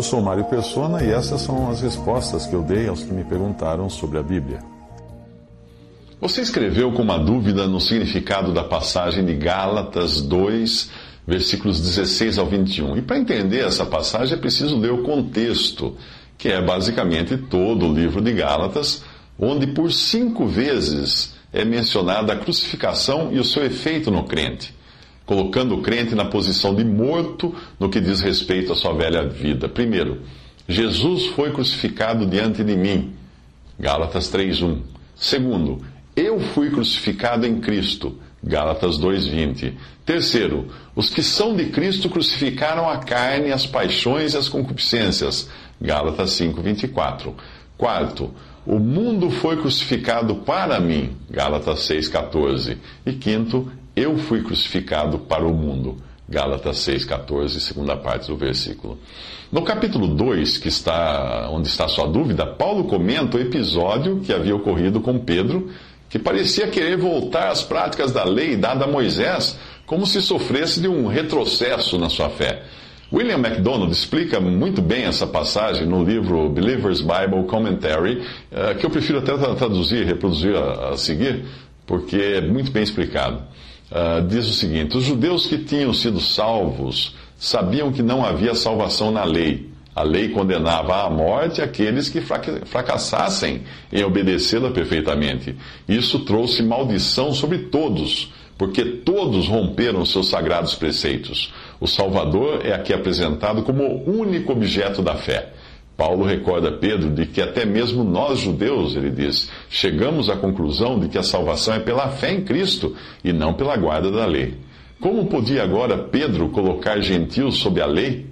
Eu sou Mário Persona e essas são as respostas que eu dei aos que me perguntaram sobre a Bíblia. Você escreveu com uma dúvida no significado da passagem de Gálatas 2, versículos 16 ao 21. E para entender essa passagem é preciso ler o contexto, que é basicamente todo o livro de Gálatas, onde por cinco vezes é mencionada a crucificação e o seu efeito no crente, colocando o crente na posição de morto no que diz respeito à sua velha vida. Primeiro, Jesus foi crucificado diante de mim. Gálatas 3:1. Segundo, eu fui crucificado em Cristo. Gálatas 2:20. Terceiro, os que são de Cristo crucificaram a carne, as paixões e as concupiscências. Gálatas 5:24. Quarto, o mundo foi crucificado para mim. Gálatas 6:14. E quinto, eu fui crucificado para o mundo. Gálatas 6:14, segunda parte do versículo. No capítulo 2, que está onde está sua dúvida, Paulo comenta o episódio que havia ocorrido com Pedro, que parecia querer voltar às práticas da lei dada a Moisés, como se sofresse de um retrocesso na sua fé. William MacDonald explica muito bem essa passagem no livro Believer's Bible Commentary, eh, que eu prefiro até traduzir e reproduzir a, seguir, porque é muito bem explicado. Uh, diz o seguinte: Os judeus que tinham sido salvos sabiam que não havia salvação na lei. A lei condenava à morte aqueles que fracassassem em obedecê-la perfeitamente. Isso trouxe maldição sobre todos, porque todos romperam seus sagrados preceitos. O Salvador é aqui apresentado como o único objeto da fé. Paulo recorda Pedro de que até mesmo nós judeus, ele diz, chegamos à conclusão de que a salvação é pela fé em Cristo e não pela guarda da lei. Como podia agora Pedro colocar gentios sob a lei?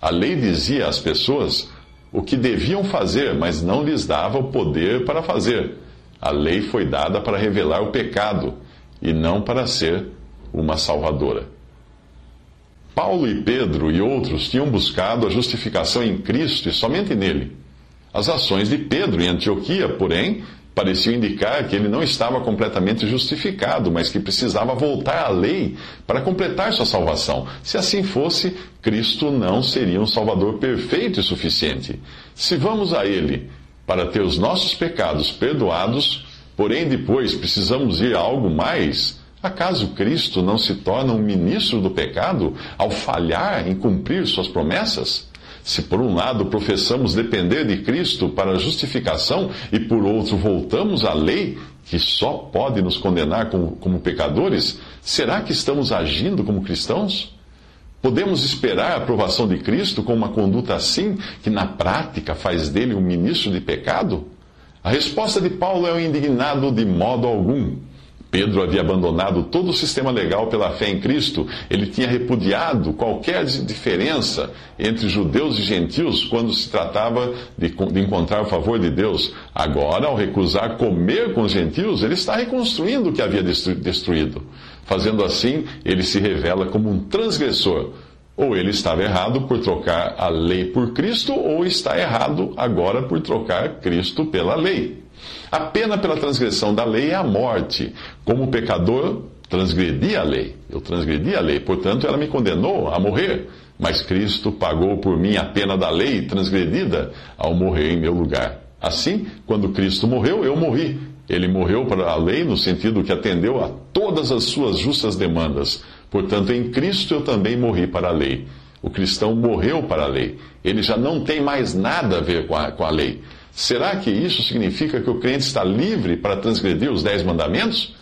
A lei dizia às pessoas o que deviam fazer, mas não lhes dava o poder para fazer. A lei foi dada para revelar o pecado e não para ser uma salvadora. Paulo e Pedro e outros tinham buscado a justificação em Cristo e somente nele. As ações de Pedro em Antioquia, porém, pareciam indicar que ele não estava completamente justificado, mas que precisava voltar à lei para completar sua salvação. Se assim fosse, Cristo não seria um Salvador perfeito e suficiente. Se vamos a Ele para ter os nossos pecados perdoados, porém depois precisamos ir a algo mais, Acaso Cristo não se torna um ministro do pecado ao falhar em cumprir suas promessas? Se por um lado professamos depender de Cristo para justificação e por outro voltamos à lei, que só pode nos condenar como, como pecadores, será que estamos agindo como cristãos? Podemos esperar a aprovação de Cristo com uma conduta assim, que na prática faz dele um ministro de pecado? A resposta de Paulo é o indignado de modo algum. Pedro havia abandonado todo o sistema legal pela fé em Cristo. Ele tinha repudiado qualquer diferença entre judeus e gentios quando se tratava de, de, encontrar o favor de Deus. Agora, ao recusar comer com os gentios, ele está reconstruindo o que havia destruído. Fazendo assim, ele se revela como um transgressor. Ou ele estava errado por trocar a lei por Cristo, ou está errado agora por trocar Cristo pela lei. A pena pela transgressão da lei é a morte. Como pecador, transgredi a lei. Eu transgredi a lei, portanto, ela me condenou a morrer. Mas Cristo pagou por mim a pena da lei transgredida ao morrer em meu lugar. Assim, quando Cristo morreu, eu morri. Ele morreu para a lei no sentido que atendeu a todas as suas justas demandas. Portanto, em Cristo eu também morri para a lei. O cristão morreu para a lei. Ele já não tem mais nada a ver com a, com a lei. Será que isso significa que o crente está livre para transgredir os dez mandamentos?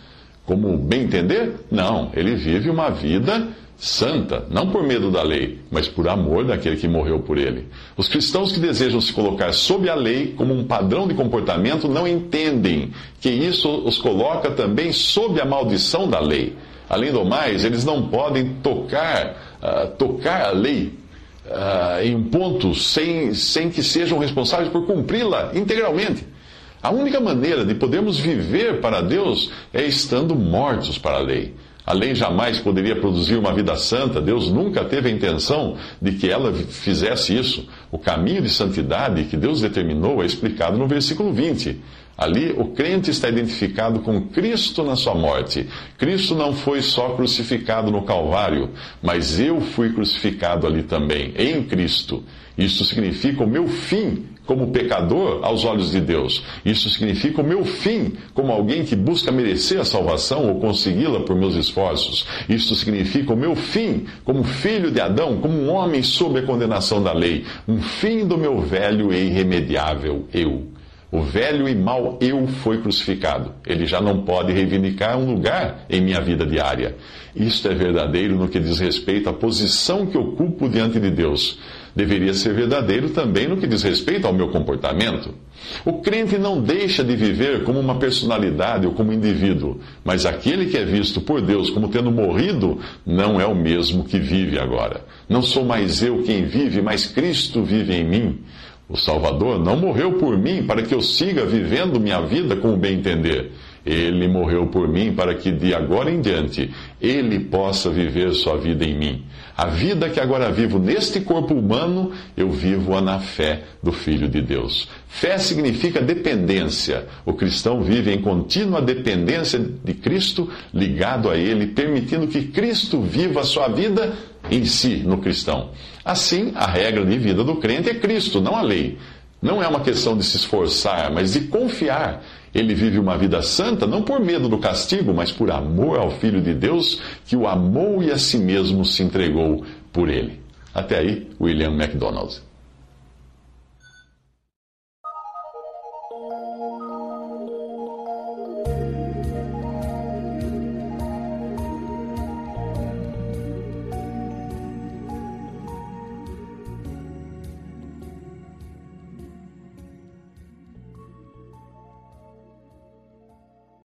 Como bem entender? Não, ele vive uma vida santa, não por medo da lei, mas por amor daquele que morreu por ele. Os cristãos que desejam se colocar sob a lei como um padrão de comportamento não entendem que isso os coloca também sob a maldição da lei. Além do mais, eles não podem tocar, uh, tocar a lei uh, em pontos sem, sem que sejam responsáveis por cumpri-la integralmente. A única maneira de podermos viver para Deus é estando mortos para a lei. A lei jamais poderia produzir uma vida santa, Deus nunca teve a intenção de que ela fizesse isso. O caminho de santidade que Deus determinou é explicado no versículo 20. Ali, o crente está identificado com Cristo na sua morte. Cristo não foi só crucificado no Calvário, mas eu fui crucificado ali também, em Cristo. Isso significa o meu fim como pecador aos olhos de Deus. Isso significa o meu fim como alguém que busca merecer a salvação ou consegui-la por meus esforços. Isso significa o meu fim como filho de Adão, como um homem sob a condenação da lei. Um fim do meu velho e irremediável eu. O velho e mau eu foi crucificado. Ele já não pode reivindicar um lugar em minha vida diária. Isto é verdadeiro no que diz respeito à posição que ocupo diante de Deus deveria ser verdadeiro também no que diz respeito ao meu comportamento. O crente não deixa de viver como uma personalidade ou como indivíduo, mas aquele que é visto por Deus como tendo morrido não é o mesmo que vive agora. Não sou mais eu quem vive, mas Cristo vive em mim. O Salvador não morreu por mim para que eu siga vivendo minha vida como bem entender. Ele morreu por mim para que de agora em diante ele possa viver sua vida em mim. A vida que agora vivo neste corpo humano, eu vivo-a na fé do Filho de Deus. Fé significa dependência. O cristão vive em contínua dependência de Cristo, ligado a Ele, permitindo que Cristo viva a sua vida em si, no cristão. Assim, a regra de vida do crente é Cristo, não a lei. Não é uma questão de se esforçar, mas de confiar. Ele vive uma vida santa não por medo do castigo, mas por amor ao Filho de Deus, que o amou e a si mesmo se entregou por ele. Até aí, William MacDonald.